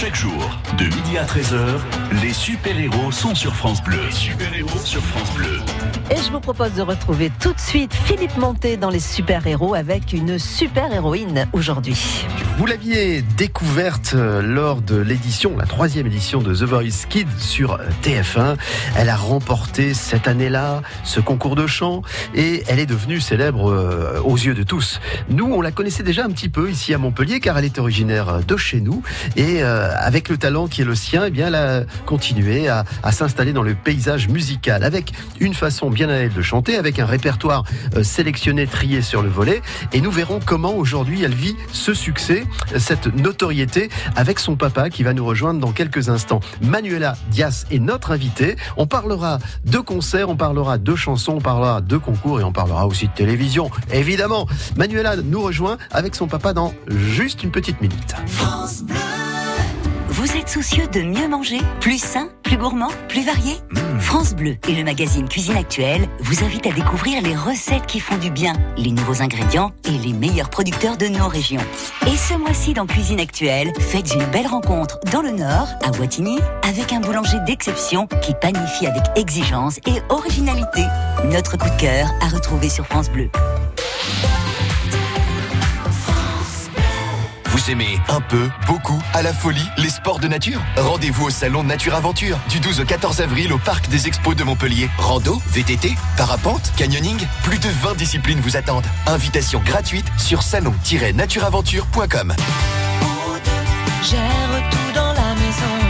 Chaque jour, de midi à 13h, les super-héros sont sur France Bleu. Les super-héros sur France Bleu. Et je vous propose de retrouver tout de suite Philippe Monté dans les super-héros avec une super-héroïne aujourd'hui. Vous l'aviez découverte euh, lors de l'édition, la troisième édition de The Voice Kids sur euh, TF1. Elle a remporté cette année-là ce concours de chant et elle est devenue célèbre euh, aux yeux de tous. Nous, on la connaissait déjà un petit peu ici à Montpellier car elle est originaire de chez nous et avec le talent qui est le sien, eh bien, elle a continué à, s'installer dans le paysage musical avec une façon bien à elle de chanter, avec un répertoire sélectionné, trié sur le volet et nous verrons comment aujourd'hui elle vit ce succès cette notoriété avec son papa qui va nous rejoindre dans quelques instants. Manuela Dias est notre invitée. On parlera de concerts, on parlera de chansons, on parlera de concours et on parlera aussi de télévision. Évidemment, Manuela nous rejoint avec son papa dans juste une petite minute. Vous êtes soucieux de mieux manger Plus sain Plus gourmand Plus varié France Bleu et le magazine Cuisine Actuelle vous invitent à découvrir les recettes qui font du bien, les nouveaux ingrédients et les meilleurs producteurs de nos régions. Et ce mois-ci dans Cuisine Actuelle, faites une belle rencontre dans le Nord, à Wattignies, avec un boulanger d'exception qui panifie avec exigence et originalité. Notre coup de cœur à retrouver sur France Bleu. Vous aimez un peu, beaucoup, à la folie, les sports de nature Rendez-vous au salon Nature Aventure du 12 au 14 avril au parc des expos de Montpellier. Rando, VTT, parapente, canyoning, plus de 20 disciplines vous attendent. Invitation gratuite sur salon-natureaventure.com. Gère tout dans la maison.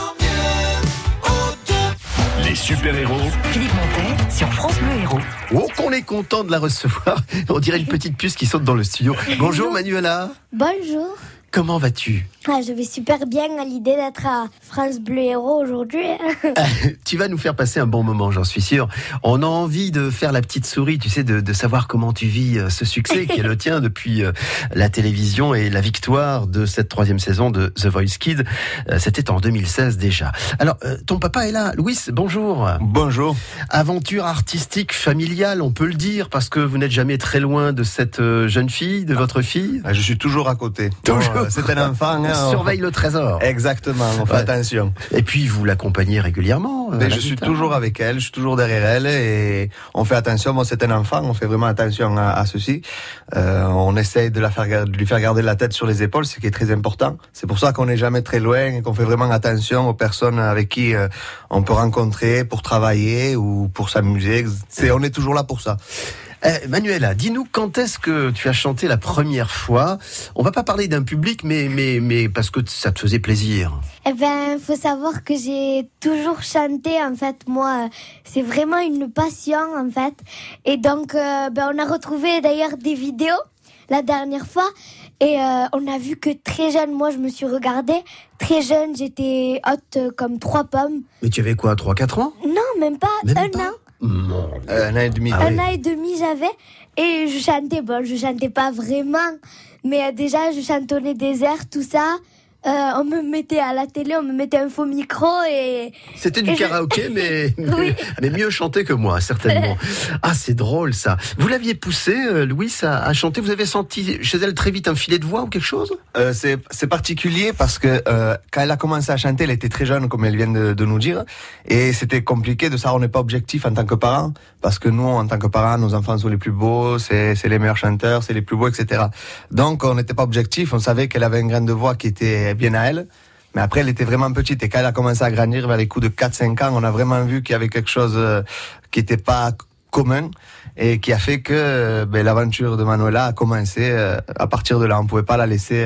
Les super-héros Philippe Montet sur France Bleu Héros. Oh, qu'on est content de la recevoir. On dirait une petite puce qui saute dans le studio. Bonjour Manuela. Bonjour. Comment vas-tu? Ah, je vais super bien à l'idée d'être à France Bleu Héros aujourd'hui. Tu vas nous faire passer un bon moment, j'en suis sûr. On a envie de faire la petite souris, tu sais, de, de savoir comment tu vis euh, ce succès qui est le tien depuis euh, la télévision et la victoire de cette troisième saison de The Voice Kids. Euh, C'était en 2016 déjà. Alors, ton papa est là. Louis, bonjour. Bonjour. Aventure artistique familiale, on peut le dire, parce que vous n'êtes jamais très loin de cette jeune fille, de votre fille? Ah, Je suis toujours à côté. Toujours. Euh, C'est un enfant. hein, On surveille le trésor. Exactement, on fait Ouais. attention. Et puis, vous l'accompagnez régulièrement. euh, Mais la je suis guitare. toujours avec elle, je suis toujours derrière elle et on fait attention. Bon, c'est un enfant, on fait vraiment attention à, à ceci. Euh, on essaye de, la faire, de lui faire garder la tête sur les épaules, ce qui est très important. C'est pour ça qu'on n'est jamais très loin et qu'on fait vraiment attention aux personnes avec qui euh, on peut rencontrer pour travailler ou pour s'amuser. C'est, on est toujours là pour ça. Eh, Manuela, dis-nous quand est-ce que tu as chanté la première fois? On va pas parler d'un public, mais, mais, mais parce que ça te faisait plaisir. Eh ben, faut savoir que j'ai toujours chanté, en fait. Moi, euh, c'est vraiment une passion, en fait. Et donc, euh, ben, on a retrouvé d'ailleurs des vidéos la dernière fois. Et euh, on a vu que très jeune, moi, je me suis regardée. Très jeune, j'étais haute euh, comme trois pommes. Mais tu avais quoi, 3-4 ans? Non, même pas Même un pas? an. Euh, un an et demi. Ah un an et demi j'avais et je chantais bon je chantais pas vraiment mais euh, déjà je chantonnais des airs tout ça Euh, on me mettait à la télé on me mettait un faux micro et C'était du Et je- karaoké, mais, Oui. mais mieux chanté que moi, certainement. Ah, c'est drôle ça. Vous l'aviez poussé, euh, Louis, à, à chanter? Vous avez senti chez elle très vite un filet de voix ou quelque chose? Euh, c'est c'est particulier parce que euh, quand elle a commencé à chanter, elle était très jeune, comme elle vient de, de nous dire, et c'était compliqué de savoir on n'est pas objectif en tant que parent, parce que nous, en tant que parents, nos enfants sont les plus beaux, c'est c'est les meilleurs chanteurs, c'est les plus beaux, etc. Donc on n'était pas objectif, on savait qu'elle avait une graine de voix qui était bien à elle. Mais après, elle était vraiment petite et quand elle a commencé à grandir vers les coups de 4-5 ans, on a vraiment vu qu'il y avait quelque chose euh, qui n'était pas commun et qui a fait que euh, ben, l'aventure de Manuela a commencé euh, à partir de là. On pouvait pas la laisser,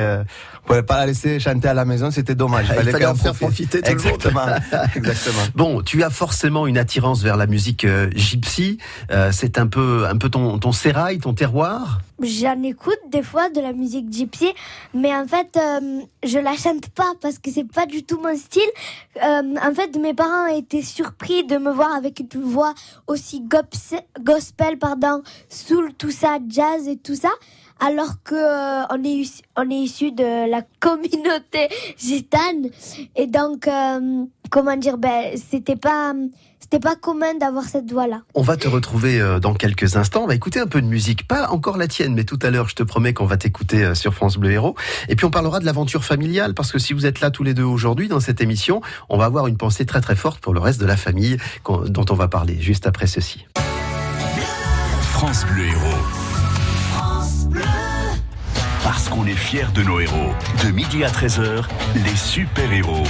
pouvait pas la laisser chanter à la maison, c'était dommage. Il fallait qu'elle en faire profiter tout le monde. Exactement, exactement. Bon, tu as forcément une attirance vers la musique euh, gypsy. Euh, c'est un peu, un peu ton, ton sérail, ton terroir. j'en écoute des fois de la musique gypsy, mais en fait, euh, je la chante pas parce que c'est pas du tout mon style. Euh, en fait, mes parents étaient surpris de me voir avec une voix aussi gops- gospel, pardon, soul, tout ça, jazz et tout ça. Alors que euh, on est issu- on est issu de la communauté gitane et donc euh, comment dire ben c'était pas c'était pas commun d'avoir cette voix là. On va te retrouver euh, dans quelques instants. On va écouter un peu de musique, pas encore la tienne, mais tout à l'heure, je te promets qu'on va t'écouter euh, sur France Bleu Héros. Et puis on parlera de l'aventure familiale, parce que si vous êtes là tous les deux aujourd'hui dans cette émission, on va avoir une pensée très très forte pour le reste de la famille dont on va parler juste après ceci. France Bleu Héros. Parce qu'on est fiers de nos héros. De midi à 13h, les super-héros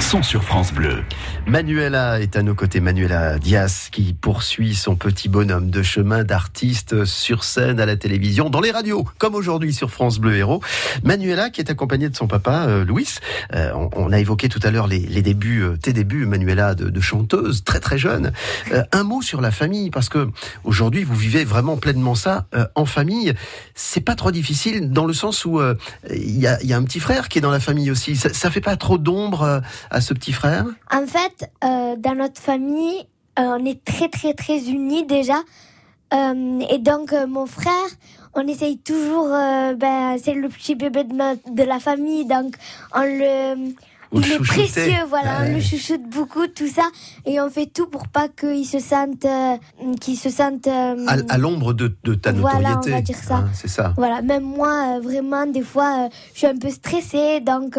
sont sur France Bleu. Manuela est à nos côtés, Manuela Diaz, qui poursuit son petit bonhomme de chemin d'artiste sur scène, à la télévision, dans les radios, comme aujourd'hui sur France Bleu Héros. Manuela qui est accompagnée de son papa, euh, Louis. Euh, on, on a évoqué tout à l'heure les, les débuts, euh, tes débuts, Manuela, de, de chanteuse, très très jeune. Euh, un mot sur la famille, parce que aujourd'hui vous vivez vraiment pleinement ça euh, en famille. C'est pas trop difficile dans le sens où euh, il y, a, un petit frère qui est dans la famille aussi. Ça, fait pas trop d'ombre euh, à ce petit frère? En fait, euh, dans notre famille, on est très très très unis déjà. Et donc mon frère, on essaye toujours, ben, c'est le petit bébé de, notre- de la famille, donc on le... Il est précieux, voilà, Ouais. on le chouchoute beaucoup, tout ça, et on fait tout pour pas qu'il se sente, euh, qu'il se sente, euh, à, à l'ombre de, de ta Voilà, notoriété. on va dire ça. Hein, c'est ça. Voilà, même moi, euh, vraiment, des fois, euh, je suis un peu stressée. Donc,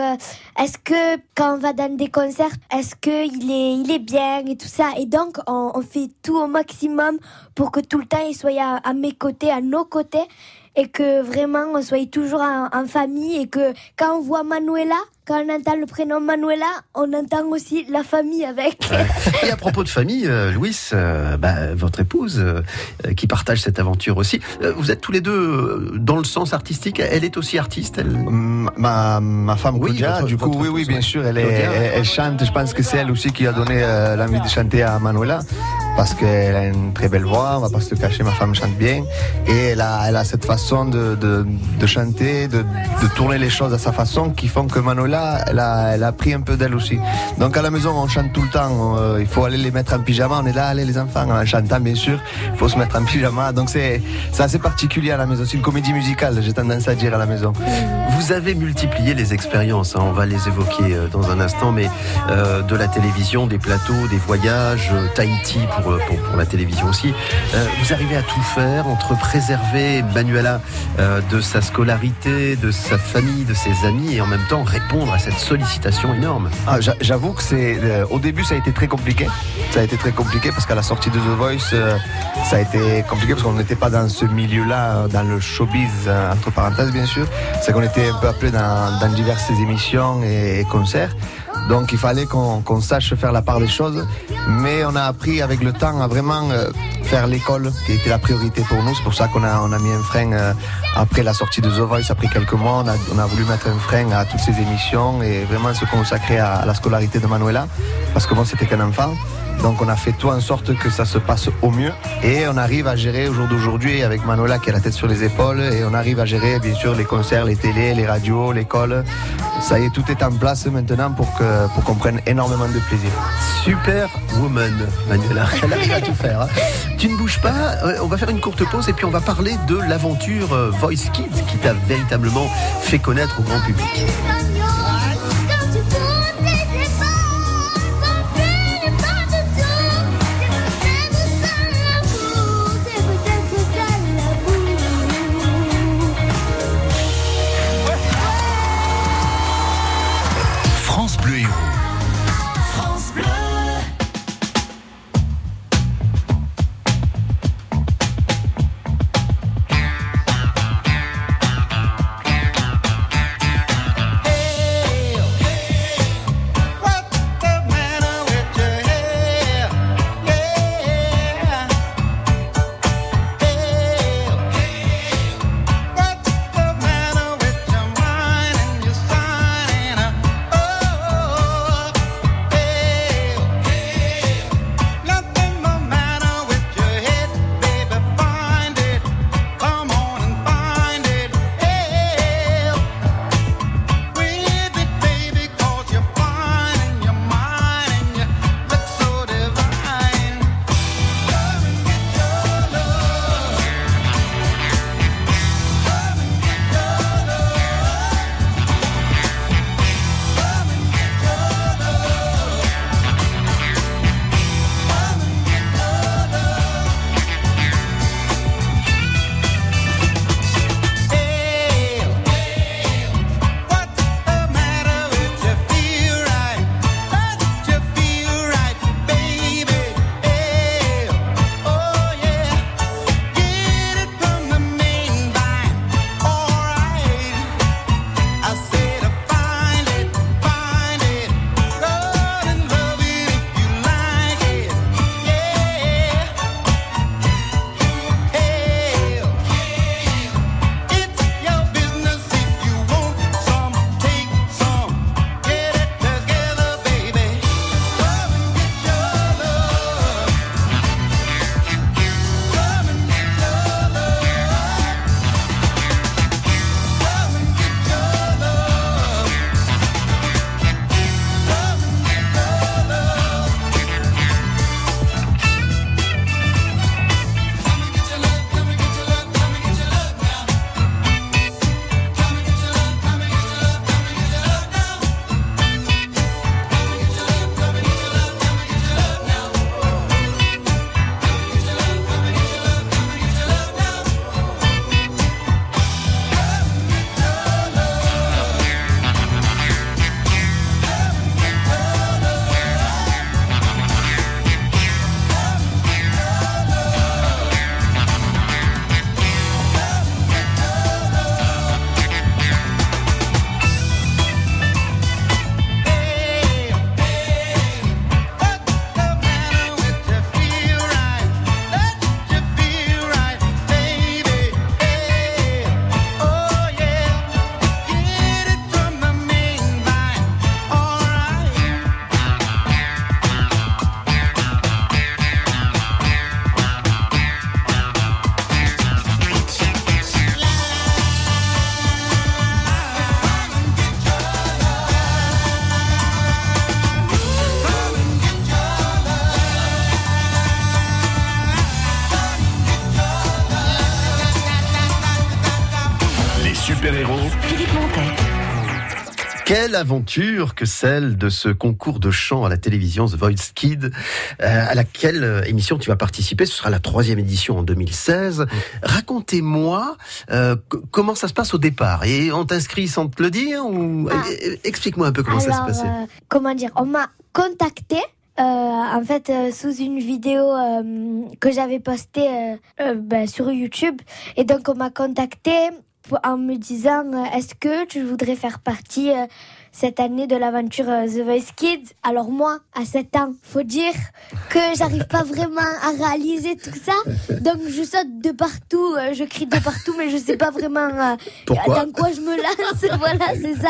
est-ce que quand on va dans des concerts, est-ce qu'il est, il est bien et tout ça? Et donc, on, on fait tout au maximum pour que tout le temps, il soit à, à mes côtés, à nos côtés. Et que vraiment, on soit toujours en, en famille. Et que quand on voit Manuela, quand on entend le prénom Manuela, on entend aussi la famille avec. Et à propos de famille, euh, Louis, euh, bah, votre épouse, euh, qui partage cette aventure aussi, euh, vous êtes tous les deux dans le sens artistique. Elle est aussi artiste. Elle... Ma, ma femme Oui, Claudia, votre- du coup, oui, oui, bien sûr, elle, est- Claudia. elle, elle chante. Je pense que c'est elle aussi qui a donné euh, l'envie de chanter à Manuela, parce qu'elle a une très belle voix, on va pas se le cacher, ma femme chante bien, et elle a, elle a cette façon de, de, de chanter, de, de tourner les choses à sa façon, qui font que Manuela, elle a, elle a pris un peu d'elle aussi. Donc à la maison, on chante tout le temps, euh, il faut aller les mettre en pyjama, on est là, allez les enfants, en chantant bien sûr, il faut se mettre en pyjama, donc c'est assez particulier à la maison, c'est une comédie musicale, j'ai tendance à dire à la maison. Vous avez multiplié les expériences, hein, on va les évoquer euh, dans un instant, mais euh, de la télévision, des plateaux, des voyages, Tahiti pour, pour, la télévision aussi. Vous arrivez à tout faire entre préserver Manuela de sa scolarité, de sa famille, de ses amis, et en même temps répondre à cette sollicitation énorme. Ah, j'a- J'avoue que c'est euh, au début ça a été très compliqué. Ça a été très compliqué parce qu'à la sortie de The Voice, euh, ça a été compliqué parce qu'on n'était pas dans ce milieu-là, euh, dans le showbiz entre parenthèses bien sûr. C'est qu'on était un peu appelé dans, dans diverses émissions et concerts. Donc il fallait qu'on sache faire la part des choses. Mais on a appris avec le temps à vraiment euh, faire l'école qui était la priorité pour nous. C'est pour ça qu'on a, on a mis un frein euh, après la sortie de The Voice, après quelques mois. On a, voulu mettre un frein à toutes ces émissions et vraiment se consacrer à, la scolarité de Manuela. Parce que moi, c'était qu'un enfant. Donc on a fait tout en sorte que ça se passe au mieux et on arrive à gérer au jour d'aujourd'hui avec Manuela qui a la tête sur les épaules et on arrive à gérer bien sûr les concerts, les télés, les radios, l'école. Ça y est, tout est en place maintenant pour que pour qu'on prenne énormément de plaisir. Super woman, Manuela. Elle arrive à tout faire. hein. Tu ne bouges pas. euh, On va faire une courte pause et puis on va parler de l'aventure euh, Voice Kids qui t'a véritablement fait connaître au grand public. Aventure que celle de ce concours de chant à la télévision The Voice Kid, euh, à laquelle euh, émission tu vas participer. Ce sera la troisième édition en 2016. Racontez-moi euh, comment ça se passe au départ. Et on t'inscrit sans te le dire ou Ah. Explique-moi un peu comment ça se passait. euh, comment dire, on m'a contacté. euh, en fait, euh, sous une vidéo euh, que j'avais postée euh, euh, ben, sur YouTube. Et donc, on m'a contacté en me disant euh, Est-ce que tu voudrais faire partie euh, cette année de l'aventure euh, The Voice Kids Alors, moi, à 7 ans, faut dire que j'arrive pas vraiment à réaliser tout ça. Donc, je saute de partout, euh, je crie de partout, mais je sais pas vraiment euh, Pourquoi dans quoi je me lance. voilà, c'est ça.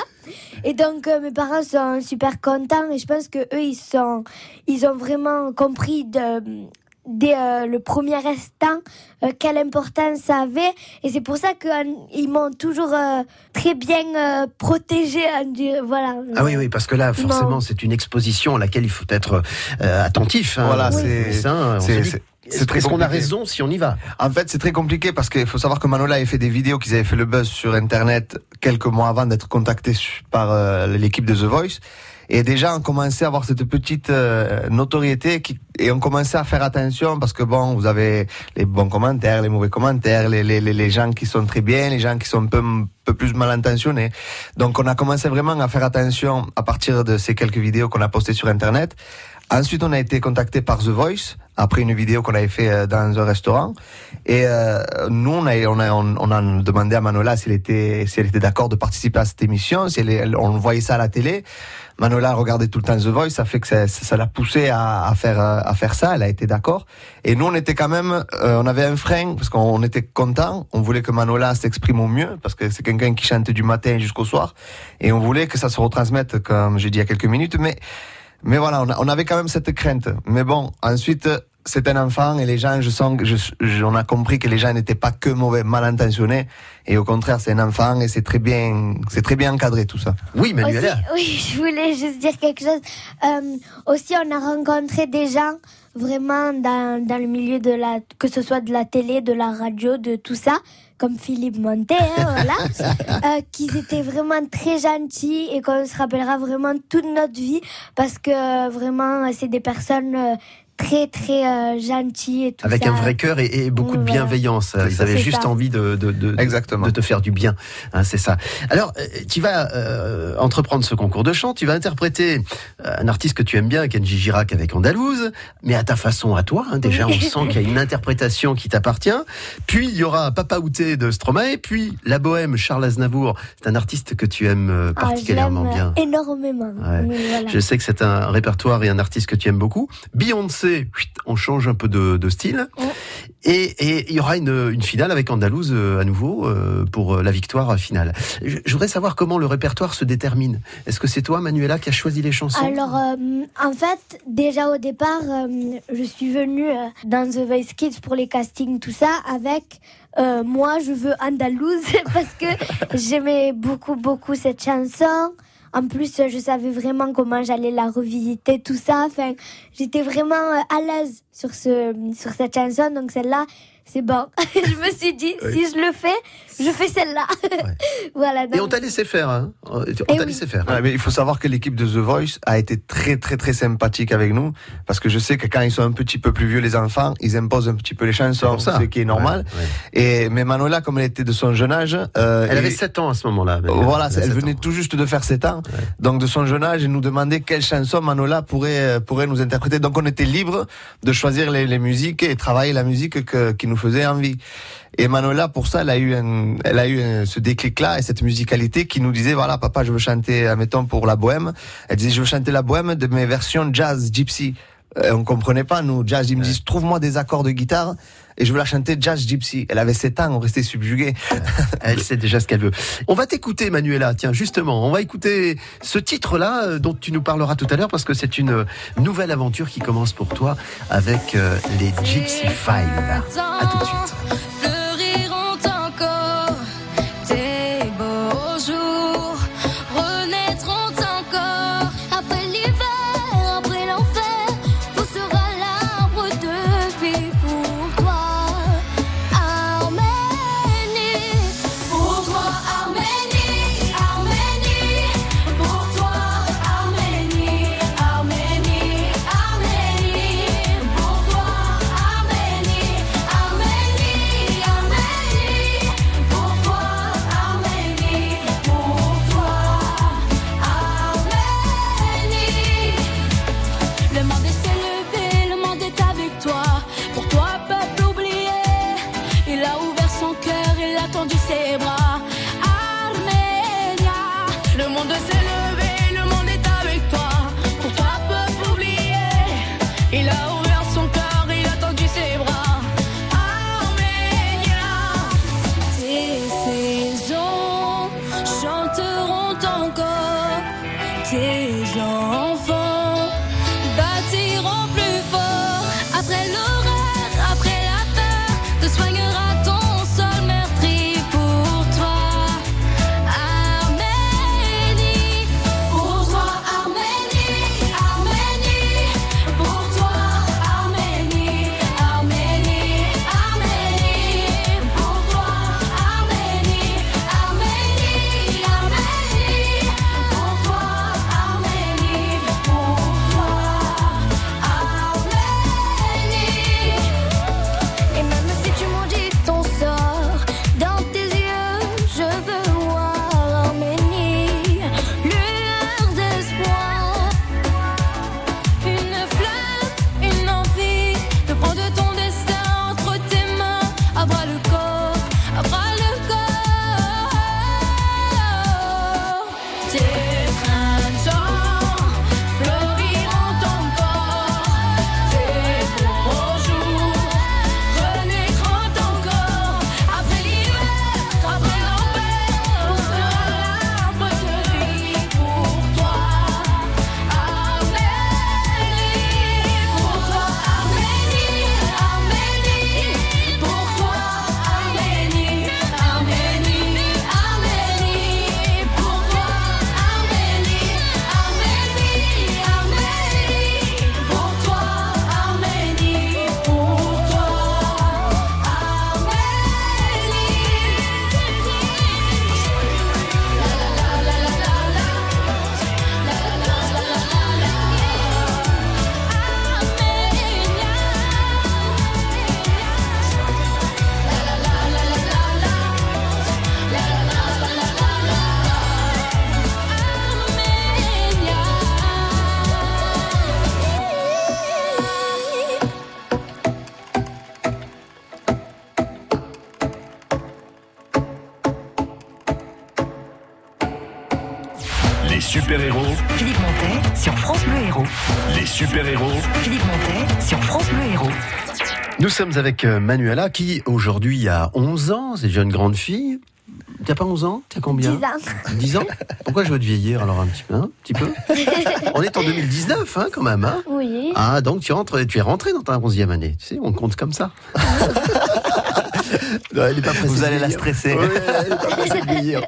Et donc mes parents sont super contents et je pense que eux ils sont ils ont vraiment compris de dès euh, le premier instant euh, quelle importance ça avait et c'est pour ça qu'ils m'ont toujours euh, très bien euh, protégé voilà Ah oui, oui, parce que là, forcément, c'est une exposition à laquelle il faut être euh, attentif. hein. Voilà, Oui. c'est- c'est- très qu'on a raison si on y va? En fait, c'est très compliqué parce qu'il faut savoir que Manola avait fait des vidéos qu'ils avaient fait le buzz sur Internet quelques mois avant d'être contacté par euh, l'équipe de The Voice. Et déjà, on commençait à avoir cette petite euh, notoriété qui, et on commençait à faire attention parce que bon, vous avez les bons commentaires, les mauvais commentaires, les, les, les, gens qui sont très bien, les gens qui sont un peu, un peu plus mal intentionnés. Donc, on a commencé vraiment à faire attention à partir de ces quelques vidéos qu'on a postées sur Internet. Ensuite, on a été contacté par The Voice après une vidéo qu'on avait fait euh, dans un restaurant. Et euh, nous, on a, on, a, on, a demandé à Manola s'il était, si elle était d'accord de participer à cette émission, si elle- on voyait ça à la télé. Manola regardait tout le temps The Voice, ça fait que ça l'a poussé à, faire à faire ça. Elle a été d'accord. Et nous, on était quand même, euh, on avait un frein parce qu'on on était content. On voulait que Manola s'exprime au mieux parce que c'est quelqu'un qui chante du matin jusqu'au soir. Et on voulait que ça se retransmette, comme j'ai dit il y a quelques minutes. Mais mais voilà, on avait quand même cette crainte. Mais bon, ensuite, c'est un enfant et les gens, je sens que je, je- on a compris que les gens n'étaient pas que mauvais, mal intentionnés. Et au contraire, c'est un enfant et c'est très bien, c'est très bien encadré tout ça. Oui, Manuela. oui, je voulais juste dire quelque chose. Euh, aussi, on a rencontré des gens vraiment dans, dans le milieu de la, que ce soit de la télé, de la radio, de tout ça, comme Philippe Montet, hein, voilà, euh, qui étaient vraiment très gentils et qu'on se rappellera vraiment toute notre vie parce que euh, vraiment, c'est des personnes euh, très très euh, gentilles et tout Avec ça. un vrai cœur et, et beaucoup de Oui, bienveillance. C'est Ils avaient juste ça. envie de, de, de, de- Exactement. de te faire du bien. Hein, c'est ça. Alors, euh, tu vas euh, entreprendre ce concours de chant. Tu vas interpréter euh, un artiste que tu aimes bien, Kenji Girac avec Andalouse, mais à ta façon, à toi. hein. déjà, on sent qu'il y a une interprétation qui t'appartient. Puis, il y aura Papa Outé de Stromae. Puis, La Bohème, Charles Aznavour. C'est un artiste que tu aimes euh, Ah, particulièrement bien. énormément. Ouais. Mais voilà. Je sais que c'est un répertoire et un artiste que tu aimes beaucoup. Beyoncé, on change un peu de, de style. Ouais. Et il y aura une, une finale avec Andalouse euh, à nouveau euh, pour euh, la victoire finale. Je, je voudrais savoir comment le répertoire se détermine. Est-ce que c'est toi, Manuela, qui as choisi les chansons? Alors, euh, en fait, déjà au départ, euh, je suis venue euh, dans The Voice Kids pour les castings, tout ça, avec moi, je veux Andalouse, parce que j'aimais beaucoup, beaucoup cette chanson. En plus, je savais vraiment comment j'allais la revisiter, tout ça. Enfin, j'étais vraiment euh, à l'aise sur, ce, sur cette chanson, donc celle-là, c'est bon. je me suis dit, si je le fais, je fais celle-là. voilà. Et on t'a laissé faire. Hein on Eh t'a oui. laissé faire. Ouais, mais il faut savoir que l'équipe de The Voice a été très très très sympathique avec nous parce que je sais que quand ils sont un petit peu plus vieux les enfants, ils imposent un petit peu les chansons, ce qui est normal. Ouais, ouais. Et mais Manola, comme elle était de son jeune âge, euh, Elle et- avait 7 ans à ce moment-là. Voilà, Elle a elle 7 venait ans. tout juste de faire 7 ans. Donc de son jeune âge, elle nous demandait quelle chanson Manola pourrait euh, pourrait nous interpréter. Donc on était libre de choisir les, les musiques et travailler la musique que, qui nous faisait envie. Et Manola, pour ça, elle a eu, un, elle a eu un- ce déclic-là et cette musicalité qui nous disait, voilà, papa, je veux chanter, admettons, pour la bohème. Elle disait, je veux chanter la bohème de mes versions jazz, gypsy. Euh, on comprenait pas, nous, jazz. Ils me disent, trouve-moi des accords de guitare et je veux la chanter jazz gypsy. Elle avait 7 ans, on restait subjugués. Elle sait déjà ce qu'elle veut. On va t'écouter, Manuela. Tiens, justement, on va écouter ce titre-là euh, dont tu nous parleras tout à l'heure parce que c'est une euh, nouvelle aventure qui commence pour toi avec euh, les Gypsy Five. À tout de suite. chanteront. Nous sommes avec euh, Manuela qui aujourd'hui a 11 ans, c'est déjà une grande fille. T'as pas 11 ans? T'as combien? 10 ans. 10 ans? Pourquoi je veux te vieillir alors un petit peu, hein, un petit peu? On est en 2019 hein, quand même. Hein? Oui. ah donc tu rentres, tu es rentré dans ta 11e année. Tu sais, on compte comme ça. Non, elle est pas pressée Vous allez la stresser. Ouais, elle est pas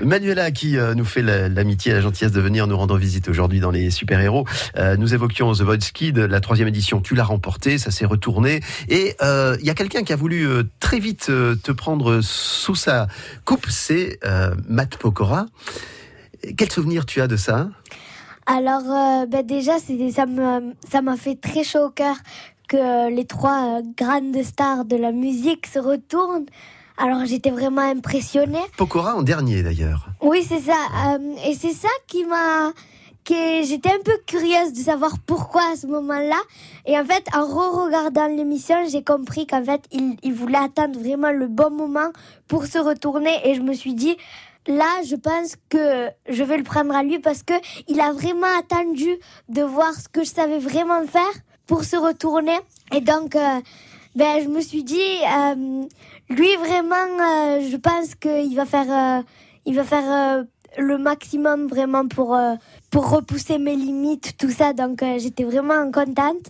de. Manuela qui euh, nous fait la- l'amitié et la gentillesse de venir nous rendre visite aujourd'hui dans les super-héros. Euh, nous évoquions The Voice Kid, la troisième édition. Tu l'as remporté, ça s'est retourné. Et euh, il y a quelqu'un qui a voulu euh, très vite euh, te prendre sous sa coupe, c'est euh, Matt Pokora. Quel souvenir tu as de ça? Alors, euh, ben déjà, ça m'a fait très chaud au cœur que les trois euh, grandes stars de la musique se retournent. Alors, j'étais vraiment impressionnée. Pokora en dernier d'ailleurs. Oui, c'est ça. Euh, et c'est ça qui m'a. que J'étais un peu curieuse de savoir pourquoi à ce moment-là. Et en fait, en re-regardant l'émission, j'ai compris qu'en fait, il, il voulait attendre vraiment le bon moment pour se retourner. Et je me suis dit, là, je pense que je vais le prendre à lui parce que il a vraiment attendu de voir ce que je savais vraiment faire pour se retourner. Et donc, euh, ben, je me suis dit, euh, lui vraiment, euh, je pense qu'il va faire, va faire le maximum vraiment pour repousser mes limites, tout ça. Donc, j'étais vraiment contente.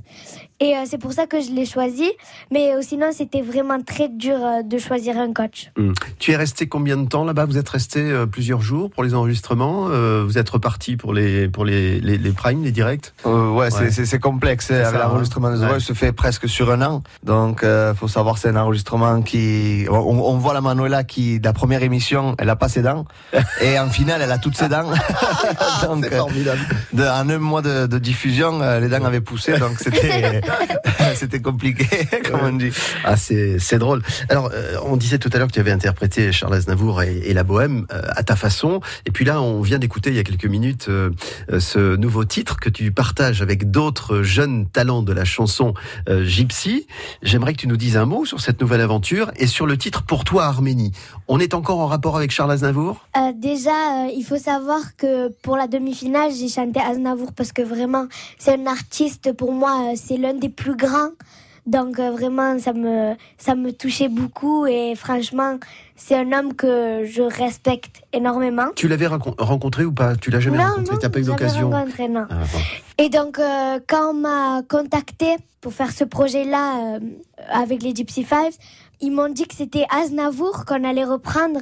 Et euh, c'est pour ça que je l'ai choisi. Mais euh, sinon, c'était vraiment très dur euh, de choisir un coach. Hum. Tu es resté combien de temps là-bas? Vous êtes resté euh, plusieurs jours pour les enregistrements. Euh, vous êtes reparti pour les pour les, les, les primes, les directs? Euh, ouais, Ouais. c'est- c'est c'est complexe. C'est Avec ça, l'enregistrement hein. des Ouais. se fait presque sur un an. Donc, euh, faut savoir c'est un enregistrement qui. On, on voit la Manuela qui, de la première émission, elle a pas ses dents. et en finale, elle a toutes ses dents. donc, C'est euh, formidable. de- en un mois de, de diffusion, euh, les dents avaient poussé. Donc, c'était c'était compliqué, comme on dit. Ah, c'est drôle. Alors, euh, on disait tout à l'heure que tu avais interprété Charles Aznavour et, la Bohème euh, à ta façon. Et puis là, on vient d'écouter il y a quelques minutes euh, ce nouveau titre que tu partages avec d'autres jeunes talents de la chanson Gypsy. J'aimerais que tu nous dises un mot sur cette nouvelle aventure et sur le titre Pour toi Arménie. On est encore en rapport avec Charles Aznavour? Déjà, il faut savoir que pour la demi-finale, j'ai chanté Aznavour parce que vraiment, c'est un artiste, pour moi, c'est l'un des plus grands. Donc euh, vraiment, ça me, ça me touchait beaucoup et franchement, c'est un homme que je respecte énormément. Tu l'avais rencon- rencontré ou pas? Tu l'as jamais non, rencontré T'as pas eu l'occasion rencontré, non. Ah, bon. Et donc, euh, quand on m'a contacté pour faire ce projet-là euh, avec les Gypsy Five, ils m'ont dit que c'était Aznavour qu'on allait reprendre.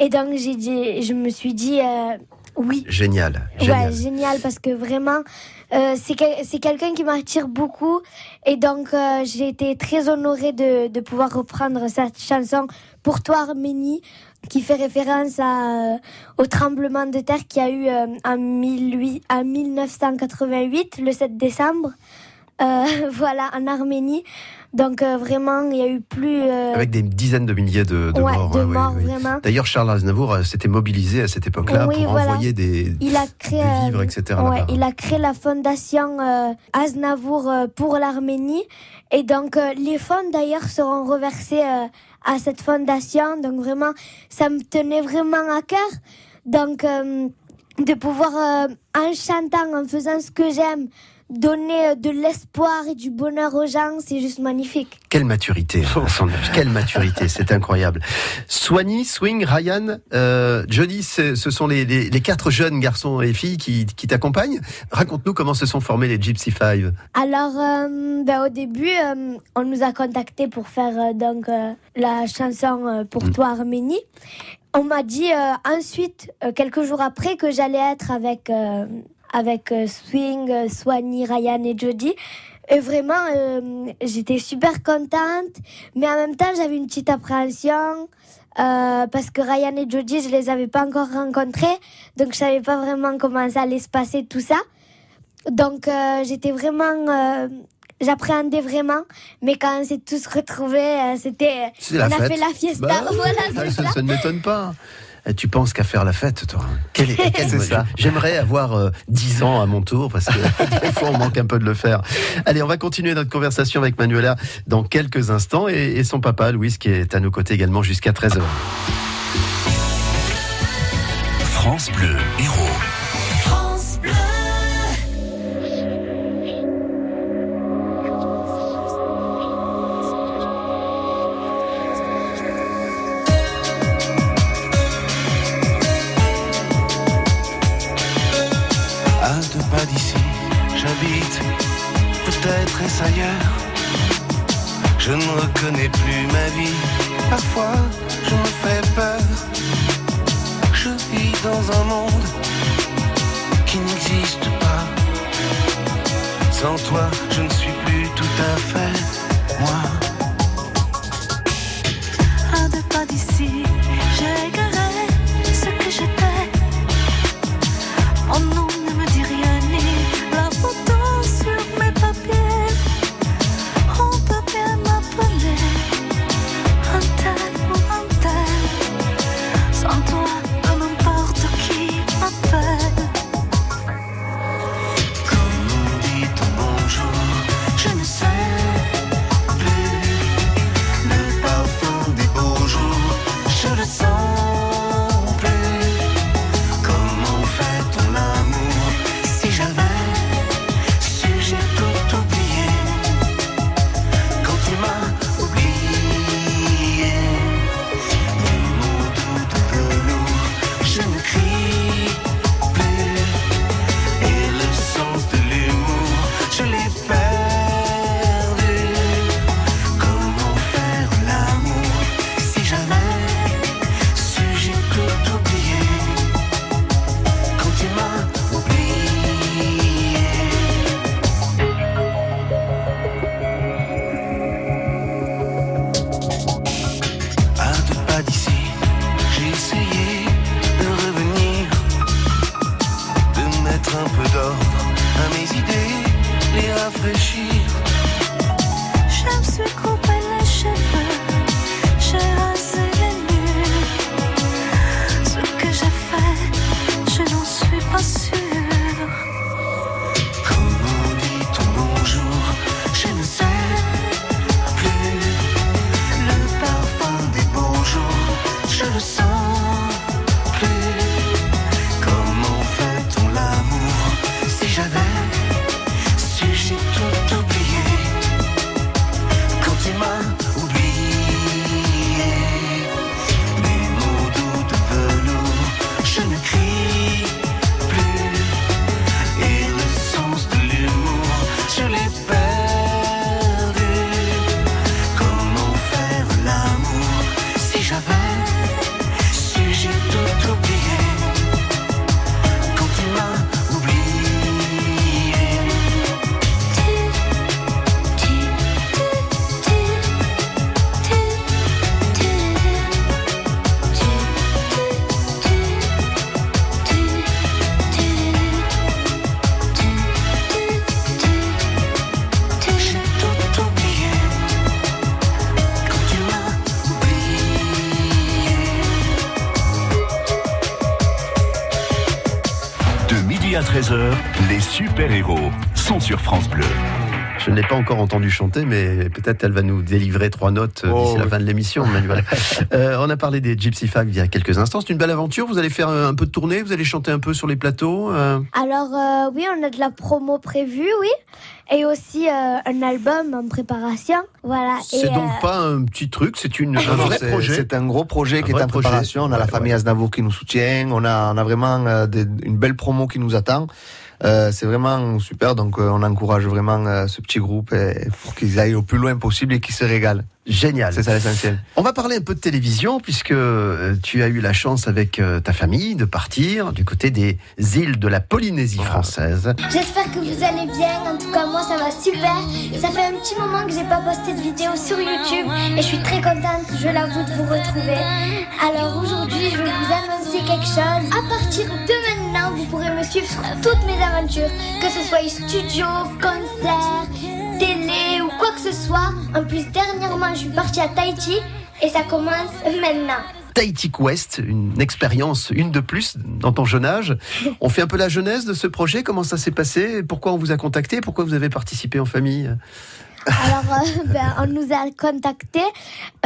Et donc, j'ai dit, je me suis dit oui. Génial, génial. Ouais, génial parce que vraiment, euh, c'est quel- c'est quelqu'un qui m'attire beaucoup et donc euh, j'ai été très honorée de, de pouvoir reprendre cette chanson pour toi Arménie qui fait référence à, euh, au tremblement de terre qu'il y a eu euh, en, 18 en 1988, le 7 décembre, voilà, en Arménie. Donc euh, vraiment, il y a eu plus... euh, Avec des dizaines de milliers de, de ouais, morts. de hein, morts, oui. D'ailleurs, Charles Aznavour euh, s'était mobilisé à cette époque-là Oui, pour voilà. envoyer des, Il a créé, des vivres, euh, etc. Ouais, il a créé la fondation euh, Aznavour pour l'Arménie. Et donc, les fonds d'ailleurs seront reversés à cette fondation. Donc, vraiment, ça me tenait vraiment à cœur. Donc, de pouvoir, en chantant, en faisant ce que j'aime, donner euh, de l'espoir et du bonheur aux gens, c'est juste magnifique. Quelle maturité à son âge. Quelle maturité, c'est incroyable. Soigny, Swing, Ryan, euh, ce sont les, les- les quatre jeunes garçons et filles qui, qui t'accompagnent. Raconte-nous comment se sont formés les Gypsy Five. Alors, euh, ben, au début, euh, on nous a contactés pour faire euh, donc euh, la chanson euh, pour toi Arménie. On m'a dit euh, ensuite, euh, quelques jours après, que j'allais être avec avec euh, avec euh, Swing, euh, Swanny, Ryan et Jody. Et vraiment, euh, j'étais super contente, mais en même temps, j'avais une petite appréhension euh, parce que Ryan et Jody, je les avais pas encore rencontrés, donc je savais pas vraiment comment ça allait se passer tout ça. Donc euh, j'étais vraiment, j'appréhendais vraiment, mais quand on s'est tous retrouvés, c'était, on a fête. fait la fiesta. Bah oui, voilà, c'est ça, ça. ça ne m'étonne pas. Eh, Tu penses qu'à faire la fête, toi? Quel est- quel- C'est ça. J'aimerais avoir euh, 10 ans à mon tour, parce que des fois, on manque un peu de le faire. Allez, on va continuer notre conversation avec Manuela dans quelques instants, et, et son papa, Louis, qui est à nos côtés également jusqu'à 13h. France Bleu, héros. Je ne reconnais plus ma vie. Parfois, je me fais peur. Je vis dans un monde qui n'existe pas. Sans toi, je ne suis plus tout à fait sont sur France Bleu. Je ne l'ai pas encore entendu chanter, mais peut-être elle va nous délivrer trois notes euh, Oh, d'ici la fin de l'émission. Manuel. Euh, on a parlé des Gypsy Fags il y a quelques instants. C'est une belle aventure. Vous allez faire euh, un peu de tournée, vous allez chanter un peu sur les plateaux. euh, Alors euh, oui, on a de la promo prévue, oui. Et aussi euh, un album en préparation. Voilà. C'est donc euh, pas un petit truc, c'est une, un vrai c'est- projet. C'est un gros projet Un qui est en projet. préparation. On a la famille ouais. Aznavour qui nous soutient. On a, on a vraiment euh, des- une belle promo qui nous attend. Euh, c'est vraiment super. Donc, euh, on encourage vraiment euh, ce petit groupe pour qu'ils aillent au plus loin possible et qu'ils se régalent. Génial. C'est ça l'essentiel. On va parler un peu de télévision puisque euh, tu as eu la chance avec euh, ta famille de partir du côté des îles de la Polynésie française. J'espère que vous allez bien. En tout cas, moi, ça va super. Ça fait un petit moment que j'ai pas posté de vidéo sur YouTube et je suis très contente, je l'avoue, de vous retrouver. Alors aujourd'hui, je vais vous annoncer quelque chose. À partir de maintenant, vous pourrez me suivre sur toutes mes aventures, que ce soit studio, concert, télé ou quoi que ce soit. En plus, dernièrement, je suis partie à Tahiti et ça commence maintenant. Tahiti Quest, une expérience, une de plus dans ton jeune âge. On fait un peu la genèse de ce projet, comment ça s'est passé, pourquoi on vous a contacté, pourquoi vous avez participé en famille? Alors, euh, ben, on nous a contactés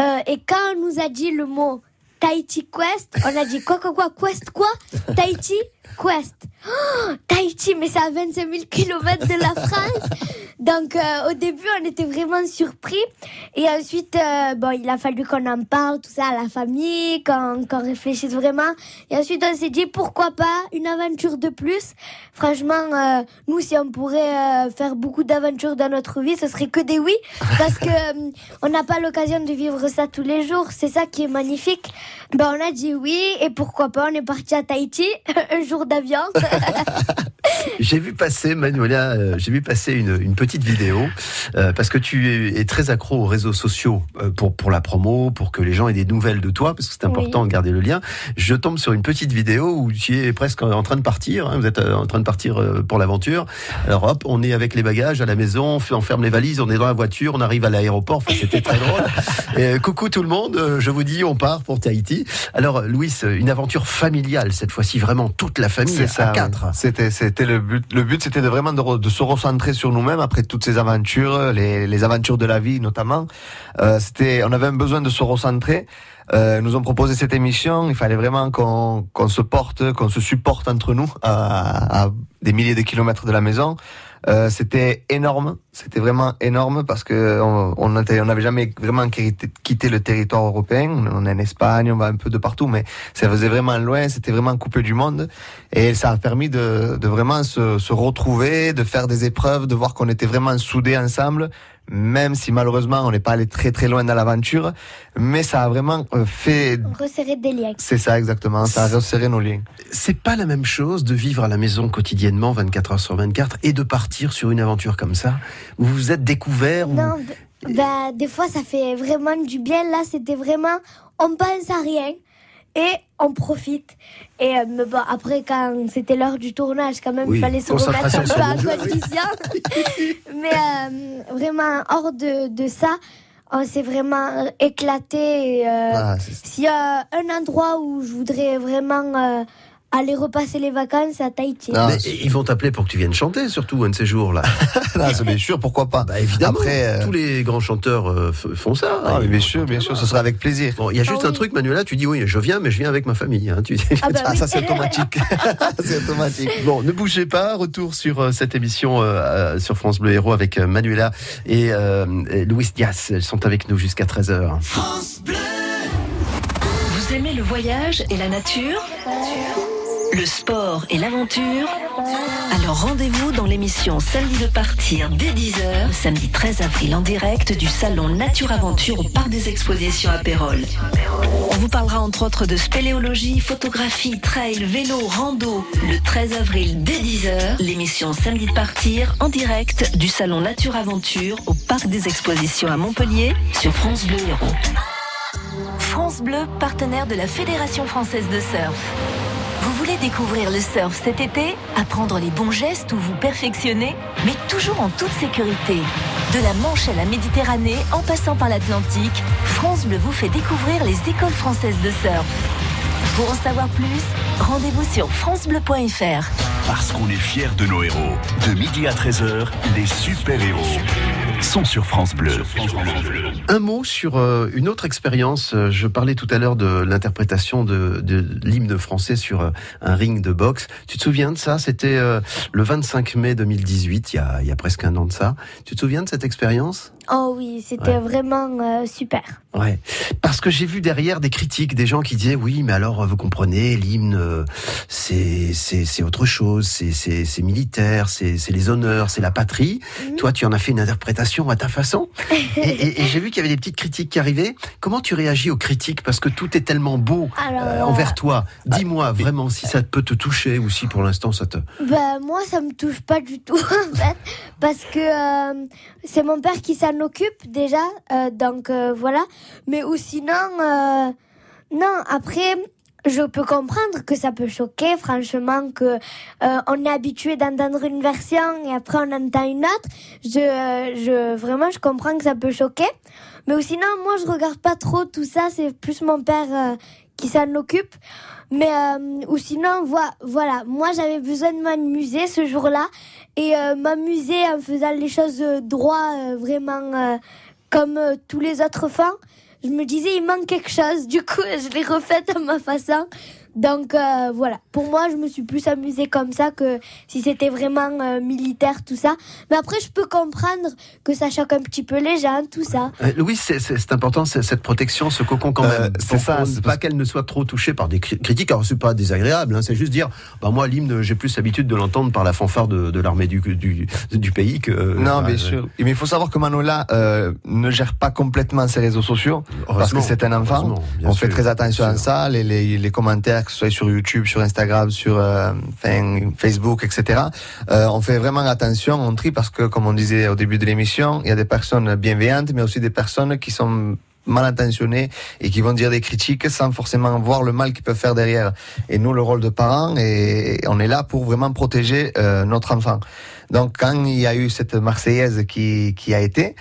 euh, et quand on nous a dit le mot Tahiti Quest, on a dit quoi, quoi, quoi, Quest, quoi? Tahiti? Quest. Oh, Tahiti, mais c'est à 25 000 km de la France. Donc euh, au début, on était vraiment surpris. Et ensuite, euh, bon, il a fallu qu'on en parle, tout ça, à la famille, qu'on qu'on réfléchisse vraiment. Et ensuite, on s'est dit, pourquoi pas une aventure de plus? Franchement, euh, nous, si on pourrait faire beaucoup d'aventures dans notre vie, ce serait que des oui. Parce que on n'a pas l'occasion de vivre ça tous les jours. C'est ça qui est magnifique. Ben, on a dit oui. Et pourquoi pas, on est parti à Tahiti, un jour d'avion. J'ai vu passer, Manuela, euh, j'ai vu passer une, une petite vidéo euh, parce que tu es, es très accro aux réseaux sociaux euh, pour, pour la promo, pour que les gens aient des nouvelles de toi, parce que c'est important Oui. de garder le lien. Je tombe sur une petite vidéo où tu es presque en train de partir. hein, vous êtes euh, en train de partir euh, pour l'aventure. Alors hop, on est avec les bagages à la maison, on, fait, on ferme les valises, on est dans la voiture, on arrive à l'aéroport. Enfin, c'était très drôle. Et, euh, coucou tout le monde, euh, je vous dis, on part pour Tahiti. Alors, Louis, une aventure familiale cette fois-ci, vraiment toute la famille C'est à ça. quatre. ouais. C'était, le but. Le but, c'était de vraiment de, de se recentrer sur nous-mêmes après toutes ces aventures, les, les aventures de la vie notamment. Euh, c'était, on avait un besoin de se recentrer. Euh, nous ont proposé cette émission. Il fallait vraiment qu'on, qu'on se porte, qu'on se supporte entre nous à, à des milliers de kilomètres de la maison. Euh, c'était énorme, c'était vraiment énorme parce que on on était- on n'avait jamais vraiment quitté le territoire européen. On est en Espagne, on va un peu de partout, mais ça faisait vraiment loin, c'était vraiment coupé du monde. Et ça a permis de, de vraiment se, se retrouver, de faire des épreuves, de voir qu'on était vraiment soudés ensemble, même si malheureusement on n'est pas allé très très loin dans l'aventure, mais ça a vraiment euh, fait, Resserrer des liens. c'est ça exactement, ça a resserré nos liens. C'est pas la même chose de vivre à la maison quotidiennement, 24 heures sur 24, et de partir sur une aventure comme ça, où vous vous êtes découvert. Non, bah, des fois, ça fait vraiment du bien. Là, c'était vraiment, on pense à rien et on profite. Et euh, après, quand c'était l'heure du tournage, quand même, Oui, il fallait se remettre un peu condition. mais euh, vraiment, hors de, de ça, on s'est vraiment éclaté. et, euh, Ah, S'il y a un endroit où je voudrais vraiment euh, aller repasser les vacances, à Tahiti. Ah, ils vont t'appeler pour que tu viennes chanter, surtout un de ces jours-là. Là, bien sûr, pourquoi pas. Bah évidemment, Après, euh, tous les grands chanteurs euh, font ça. Ah, mais bien sûr, bien sûr, ce sera avec plaisir. Bon, il y a juste Ah un oui. truc, Manuela, tu dis oui, je viens, mais je viens avec ma famille. hein, tu Ah bah Ah, oui. ça c'est automatique. c'est automatique. Bon, ne bougez pas. Retour sur euh, cette émission sur France Bleu Héros avec euh, Manuela et, euh, et Louis Dias. Elles sont avec nous jusqu'à 13h. Vous aimez le voyage et la nature? Le sport et l'aventure Alors rendez-vous dans l'émission Samedi de partir dès 10h, le samedi 13 avril en direct du salon Nature Aventure au Parc des Expositions à Pérol. On vous parlera entre autres de spéléologie, photographie, trail, vélo, rando. Le 13 avril dès 10h, l'émission Samedi de partir en direct du salon Nature Aventure au Parc des Expositions à Montpellier sur France Bleu Héros. France Bleu, partenaire de la Fédération française de surf. Découvrir le surf cet été Apprendre les bons gestes ou vous perfectionner Mais toujours en toute sécurité. De la Manche à la Méditerranée, en passant par l'Atlantique, France Bleu vous fait découvrir les écoles françaises de surf. Pour en savoir plus, rendez-vous sur francebleu.fr. Parce qu'on est fiers de nos héros. De midi à 13h, les super-héros sont sur France Bleu. Un mot sur euh, une autre expérience. Euh, Je parlais tout à l'heure de l'interprétation de, de l'hymne français sur euh, un ring de boxe. Tu te souviens de ça? C'était euh, le 25 mai 2018, il y, a, il y a presque un an de ça. Tu te souviens de cette expérience? Oh oui, c'était Ouais. vraiment euh, super. Ouais, parce que j'ai vu derrière des critiques, des gens qui disaient oui, mais alors euh, vous comprenez, l'hymne, euh, c'est c'est c'est autre chose, c'est c'est c'est militaire, c'est c'est les honneurs, c'est la patrie. Mhm. Toi, tu en as fait une interprétation à ta façon. et et- et j'ai vu qu'il y avait des petites critiques qui arrivaient. Comment tu réagis aux critiques? Parce que tout est tellement beau Alors, euh, envers toi. Dis-moi vraiment si ça peut te toucher ou si pour l'instant ça te. Ben, moi, ça me touche pas du tout, en fait, parce que euh, c'est mon père qui s'en occupe déjà, euh, donc euh, voilà. Mais ou sinon, euh, non, après, je peux comprendre que ça peut choquer, franchement, que on est habitué d'entendre une version et après on entend une autre. Je, je, vraiment, je comprends que ça peut choquer. Mais ou sinon, moi, je regarde pas trop tout ça, c'est plus mon père qui s'en occupe. Mais euh, ou sinon, voi- voilà, moi j'avais besoin de m'amuser ce jour-là et euh, m'amuser en faisant les choses euh, droit, euh, vraiment euh, comme euh, tous les autres fans. Je me disais, il manque quelque chose. Du coup, je l'ai refaite à ma façon. Donc euh, voilà, pour moi, je me suis plus amusée comme ça que si c'était vraiment euh, militaire, tout ça. Mais après, je peux comprendre que ça choque un petit peu les gens, tout ça. Euh, Louis, c'est- important cette protection, ce cocon quand Euh, même. c'est ça, parce- pas qu'elle ne soit trop touchée par des cri- critiques. Alors c'est pas désagréable, hein, c'est juste dire, bah moi l'hymne, j'ai plus l'habitude de l'entendre par la fanfare de, de l'armée du, du, du pays que. Non, bien euh, sûr. Mais il faut savoir que Manuela euh, ne gère pas complètement ses réseaux sociaux parce que c'est un enfant. On sûr, fait très attention à ça. Les, les, les commentaires, que ce soit sur YouTube, sur Instagram, sur euh, Facebook, etc. Euh, on fait vraiment attention. On trie parce que, comme on disait au début de l'émission, il y a des personnes bienveillantes, mais aussi des personnes qui sont mal intentionnées et qui vont dire des critiques sans forcément voir le mal qu'ils peuvent faire derrière. Et nous, le rôle de parents, et on est là pour vraiment protéger euh, notre enfant. Donc, quand il y a eu cette Marseillaise qui a été,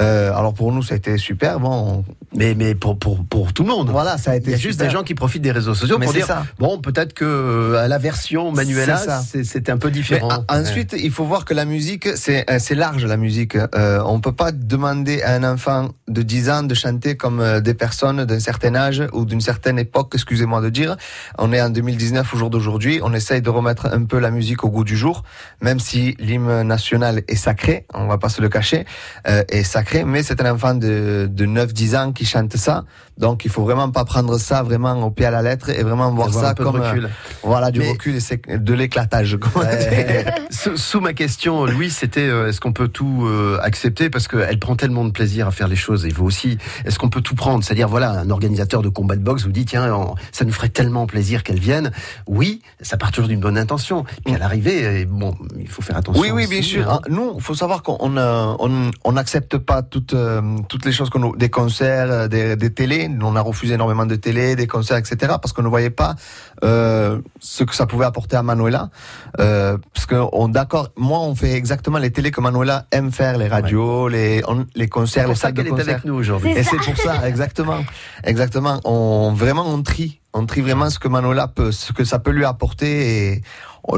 euh, alors pour nous, ça a été super. Bon, on- Mais, mais pour, pour, pour tout le monde. voilà, ça a été Il y a juste des gens qui profitent des réseaux sociaux Mais pour dire ça. bon peut-être que euh, à la version Manuela C'est ça. un peu différent. ensuite, il faut voir que la musique, c'est euh, c'est large la musique. Euh, on peut pas demander à un enfant de 10 ans de chanter comme des personnes d'un certain âge ou d'une certaine époque, excusez-moi de dire. On est en 2019 au jour d'aujourd'hui, on essaye de remettre un peu la musique au goût du jour, même si l'hymne national est sacré, on va pas se le cacher, euh, est sacré, mais c'est un enfant de, de 9-10 ans qui chante ça, donc il faut vraiment pas prendre ça vraiment au pied à la lettre et vraiment voir ça un peu de comme euh, recul. voilà du Mais- recul et de l'éclatage. Ouais. sous, sous ma question, Louis, c'était euh, est-ce qu'on peut tout euh, accepter? Parce qu'elle prend tellement de plaisir à faire les choses et vous aussi. Est-ce qu'on peut tout prendre? C'est-à-dire voilà, un organisateur de combat de boxe vous dit tiens, on- ça nous ferait tellement plaisir qu'elle vienne. Oui, ça part toujours d'une bonne intention. Puis à l'arrivée, euh, bon, il faut faire attention. Oui, oui, bien sûr. hein. Ah, Nous, il faut savoir qu'on euh, on pas toutes euh, toutes les choses qu'on nous- des concerts, euh, des, des télés. On a refusé énormément de télé, des concerts, etc. Parce qu'on ne voyait pas euh, ce que ça pouvait apporter à Manuela. Euh, parce que on d'accord, moi, on fait exactement les télés que Manuela aime faire, les radios, les on- les concerts, les salles de concert. avec nous aujourd'hui. Et c'est pour ça, exactement, exactement. On vraiment on trie, on trie vraiment ce que Manola peut, ce que ça peut lui apporter. Et on-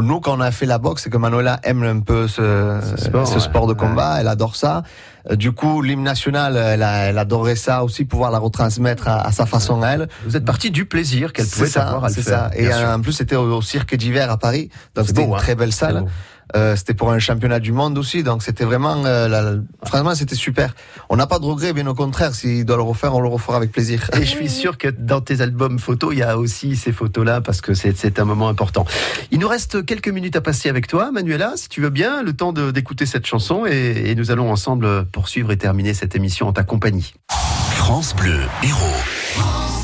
nous, quand on a fait la boxe, c'est que Manola aime un peu ce, Ce sport, ce ouais. sport de combat. Elle adore ça. Euh, Du coup, l'hymne national, elle, a- elle adorait ça aussi, pouvoir la retransmettre à, à sa façon à elle. Vous êtes parti du plaisir qu'elle pouvait ça, avoir à le c'est faire. ça. Et en plus, c'était au, au cirque d'hiver à Paris, donc c'était une hein. très belle salle. Euh, c'était pour un championnat du monde aussi, donc c'était vraiment, euh, la- la- franchement, c'était super. On n'a pas de regret, bien au contraire. S'il doit le refaire, on le refera avec plaisir. Et je suis sûr que dans tes albums photos, il y a aussi ces photos-là parce que c'est un moment important. Il nous reste quelques minutes à passer avec toi, Manuela, si tu veux bien, le temps d'écouter cette chanson et, et nous allons ensemble poursuivre et terminer cette émission en ta compagnie. France Bleu Héros.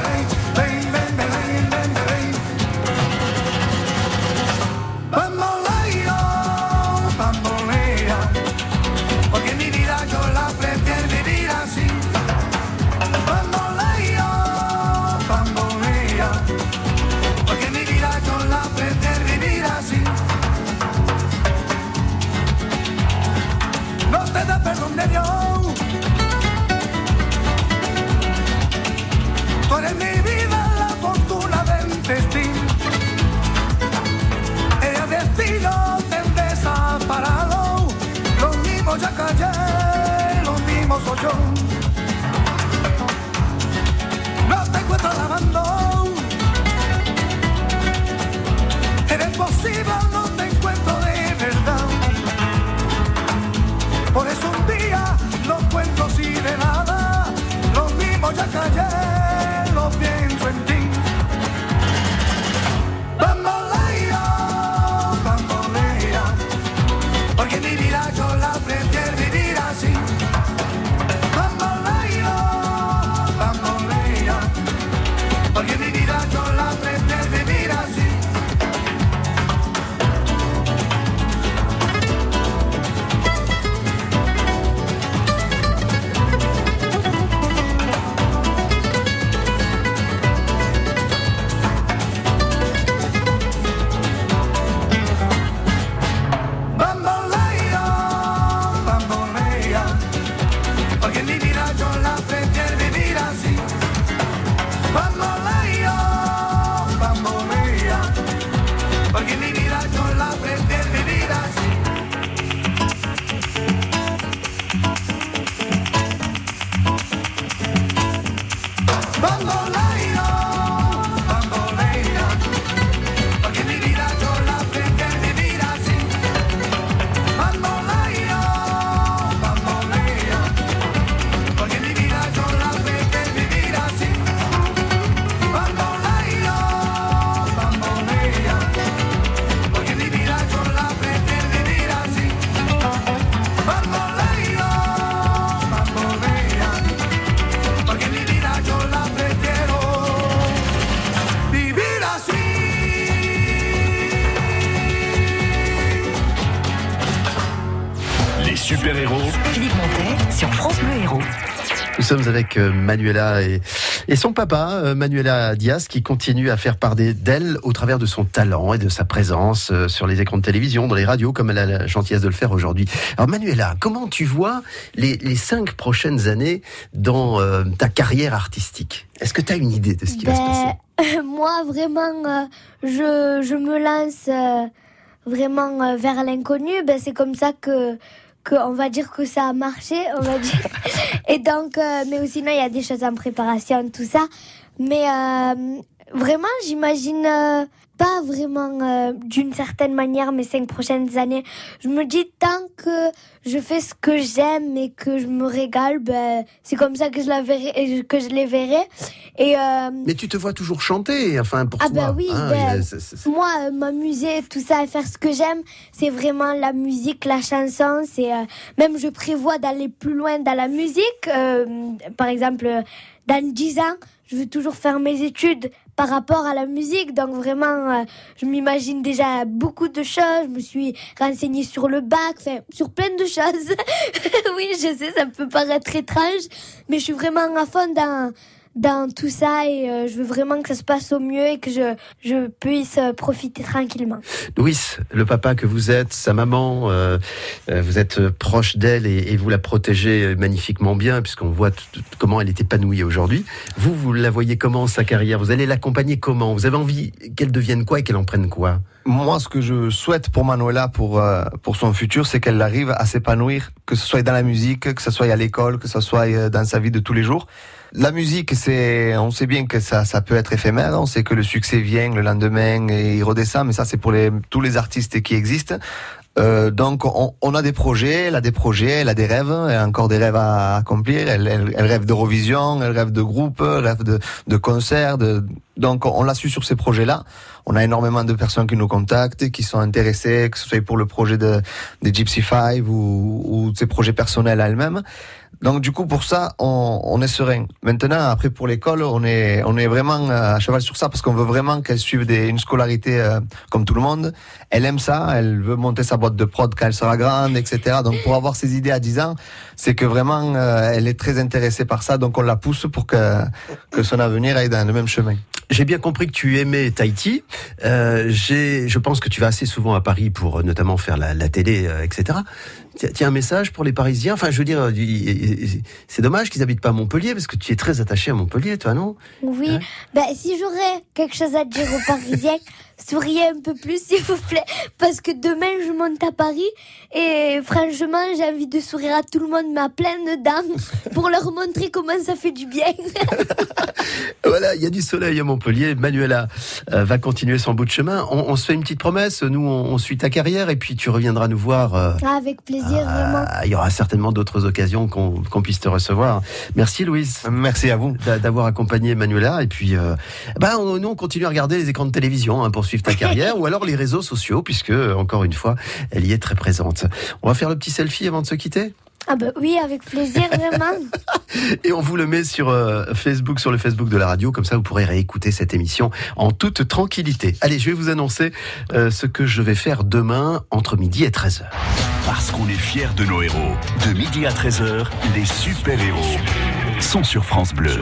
Super-héros, Philippe Montet sur France Bleu Héros. Nous sommes avec euh, Manuela et, et son papa, euh, Manuela Diaz, qui continue à faire part d'elle au travers de son talent et de sa présence euh, sur les écrans de télévision, dans les radios, comme elle a la gentillesse de le faire aujourd'hui. Alors Manuela, comment tu vois les, les cinq prochaines années dans euh, ta carrière artistique? Est-ce que tu as une idée de ce qui va se passer? Ben, moi, vraiment, euh, je, je me lance euh, vraiment euh, vers l'inconnu. Ben, c'est comme ça que, que, on va dire que ça a marché, on va dire. Et donc, euh, mais sinon, il y a des choses en préparation, tout ça. Mais euh, vraiment, j'imagine euh, pas vraiment euh, d'une certaine manière mes cinq prochaines années. Je me dis tant que je fais ce que j'aime et que je me régale, ben, c'est comme ça que je la verrai, que je les verrai. Et euh, Mais tu te vois toujours chanter, enfin pour ah toi. bah oui, hein, ben, moi, euh, m'amuser, tout ça, et faire ce que j'aime, c'est vraiment la musique, la chanson. C'est euh, même je prévois d'aller plus loin dans la musique. euh, par exemple, dans 10 ans, je veux toujours faire mes études par rapport à la musique. Donc vraiment, euh, je m'imagine déjà beaucoup de choses. Je me suis renseignée sur le bac, enfin, sur plein de choses. oui, je sais, ça peut paraître étrange, mais je suis vraiment à fond dans dans tout ça et euh, je veux vraiment que ça se passe au mieux et que je, je puisse euh, profiter tranquillement. Louis, le papa que vous êtes, sa maman, euh, vous êtes proche d'elle et, et vous la protégez magnifiquement bien puisqu'on voit comment elle est épanouie aujourd'hui. Vous, vous la voyez comment sa carrière? Vous allez l'accompagner comment? Vous avez envie qu'elle devienne quoi et qu'elle en prenne quoi? Moi, ce que je souhaite pour Manuela, pour, euh, pour son futur, c'est qu'elle arrive à s'épanouir, que ce soit dans la musique, que ce soit à l'école, que ce soit dans sa vie de tous les jours. La musique, c'est, on sait bien que ça, ça peut être éphémère. On sait que le succès vient le lendemain et il redescend, mais ça, c'est pour les, tous les artistes qui existent. Euh, donc, on, on a des projets, elle a des projets, elle a des rêves, elle a encore des rêves à accomplir. Elle, elle, elle rêve d'Eurovision, elle rêve de groupe, elle rêve de, de concerts. De... Donc, on l'a su sur ces projets-là. On a énormément de personnes qui nous contactent, qui sont intéressées, que ce soit pour le projet de, des Gypsy Five ou, ou ses projets personnels à elle-même. Donc du coup pour ça on, on est serein. Maintenant après pour l'école on est on est vraiment à cheval sur ça parce qu'on veut vraiment qu'elle suive des, une scolarité euh, comme tout le monde. Elle aime ça, elle veut monter sa boîte de prod quand elle sera grande, etc. Donc pour avoir ses idées à 10 ans, c'est que vraiment euh, elle est très intéressée par ça, donc on la pousse pour que que son avenir aille dans le même chemin. J'ai bien compris que tu aimais Tahiti. Euh, j'ai- je pense que tu vas assez souvent à Paris pour euh, notamment faire la, la télé, euh, etc. Tiens, un message pour les Parisiens. Enfin, je veux dire, euh, c'est dommage qu'ils habitent pas à Montpellier parce que tu es très attaché à Montpellier, toi, non? Oui, Ouais. ben, si j'aurais quelque chose à dire aux Parisiens, souriez un peu plus s'il vous plaît, parce que demain je monte à Paris et franchement j'ai envie de sourire à tout le monde, mais à plein de dames, pour leur montrer comment ça fait du bien. Voilà, il y a du soleil à Montpellier. Manuela euh, va continuer son bout de chemin. On, on se fait une petite promesse. Nous, on, on suit ta carrière et puis tu reviendras nous voir. euh, Ah, Avec plaisir, vraiment. Ah, il y aura certainement d'autres occasions qu'on puisse te recevoir. Merci Louise. Merci à vous d'a- d'avoir accompagné Manuela. Et puis, euh, bah, on- nous, on continue à regarder les écrans de télévision hein, pour suivre ta carrière ou alors les réseaux sociaux, puisque, encore une fois, elle y est très présente. On va faire le petit selfie avant de se quitter? Ah ben oui, avec plaisir, vraiment. et on vous le met sur euh, Facebook, sur le Facebook de la radio, comme ça vous pourrez réécouter cette émission en toute tranquillité. Allez, je vais vous annoncer euh, ce que je vais faire demain entre midi et 13h. Parce qu'on est fiers de nos héros. De midi à 13h, les super-héros sont sur France Bleu.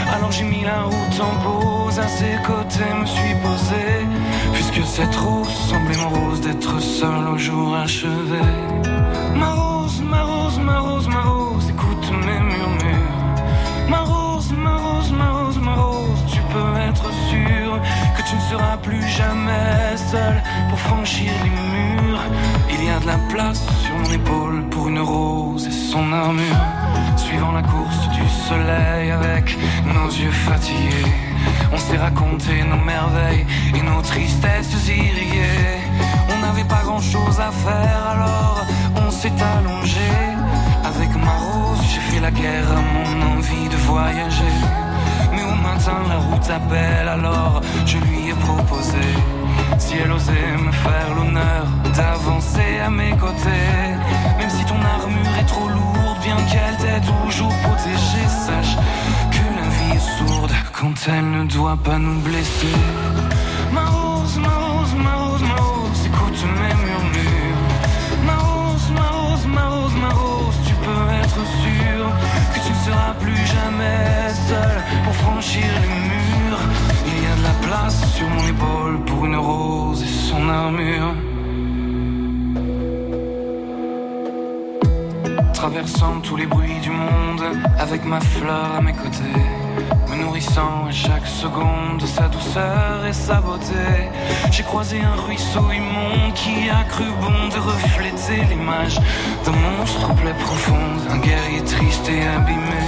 Alors j'ai mis la route en pause, à ses côtés me suis posé. Puisque cette rose semblait mon rose d'être seul au jour achevé. Ma rose, ma rose, ma rose, ma rose, écoute mes murmures. Ma rose, ma rose, ma rose, ma rose, tu peux être sûr que tu ne seras plus jamais seul pour franchir les murs. Il y a de la place sur mon épaule pour une rose et son armure. Suivant la course du soleil avec nos yeux fatigués, on s'est raconté nos merveilles et nos tristesses irriguées. On n'avait pas grand chose à faire, alors on s'est allongé. Avec ma rose, j'ai fait la guerre à mon envie de voyager. Mais au matin, la route appelle, alors je lui ai proposé. Si elle osait me faire l'honneur d'avancer à mes côtés, même si ton armure est trop lourde, bien qu'elle t'ait toujours protégée, sache que la vie est sourde quand elle ne doit pas nous blesser. Ma rose, ma rose, ma rose, ma rose, écoute mes murmures. Ma rose, ma rose, ma rose, ma rose, tu peux être sûr que tu ne seras plus jamais seul pour franchir les murs. Il y a de la place sur mon épaule pour une rose et son armure. Traversant tous les bruits du monde avec ma fleur à mes côtés, me nourrissant à chaque seconde de sa douceur et sa beauté. J'ai croisé un ruisseau immonde qui a cru bon de refléter l'image d'un monstre plaie profonde, un guerrier triste et abîmé.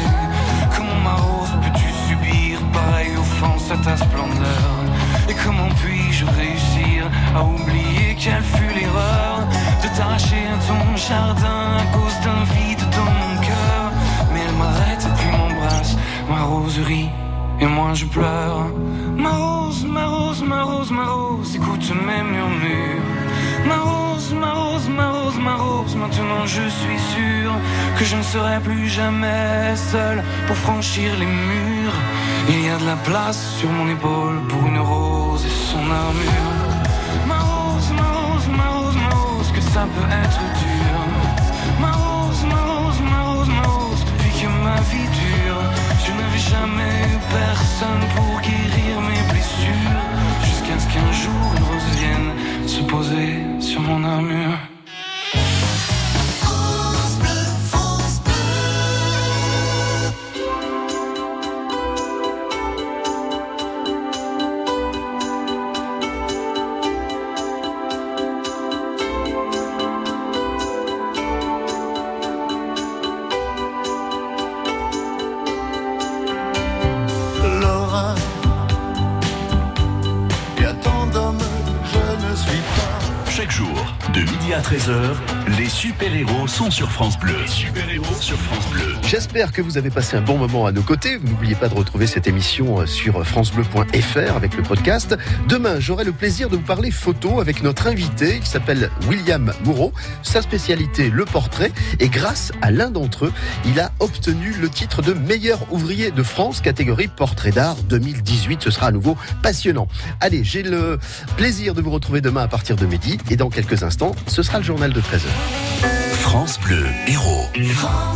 Comment ma rose peux-tu subir pareille offense à ta splendeur? Et comment puis-je réussir à oublier quelle fut l'erreur de t'arracher à ton jardin à cause d'un vide dans mon cœur? Mais elle m'arrête et puis m'embrasse, ma rose rit et moi je pleure. Ma rose, ma rose, ma rose, ma rose, écoute mes murmures. Ma rose, ma rose, ma rose, ma rose, maintenant je suis sûr que je ne serai plus jamais seul pour franchir les murs. Il y a de la place sur mon épaule pour une rose armure. Ma rose, ma rose, ma rose, ma rose, que ça peut être dur. Ma rose, ma rose, ma rose, ma rose, depuis que ma vie dure, je n'avais jamais eu personne pour guérir mes blessures. Jusqu'à ce qu'un jour une rose vienne se poser sur mon armure. Les sur France Bleu. Super-héros sur France Bleu. J'espère que vous avez passé un bon moment à nos côtés. N'oubliez pas de retrouver cette émission euh, sur francebleu.fr avec le podcast. Demain, j'aurai le plaisir de vous parler photo avec notre invité qui s'appelle William Moureau. Sa spécialité, le portrait. Et grâce à l'un d'entre eux, il a obtenu le titre de meilleur ouvrier de France, catégorie portrait d'art 2018. Ce sera à nouveau passionnant. Allez, j'ai le plaisir de vous retrouver demain à partir de midi. Et dans quelques instants, ce sera le journal de 13h. France Bleu, héros. I'm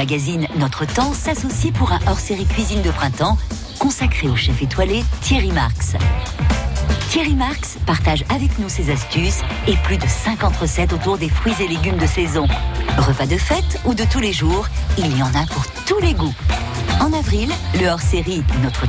magazine Notre Temps s'associent pour un hors-série cuisine de printemps consacré au chef étoilé Thierry Marx. Thierry Marx partage avec nous ses astuces et plus de 50 recettes autour des fruits et légumes de saison. Repas de fête ou de tous les jours, il y en a pour tous les goûts. En avril, le hors-série Notre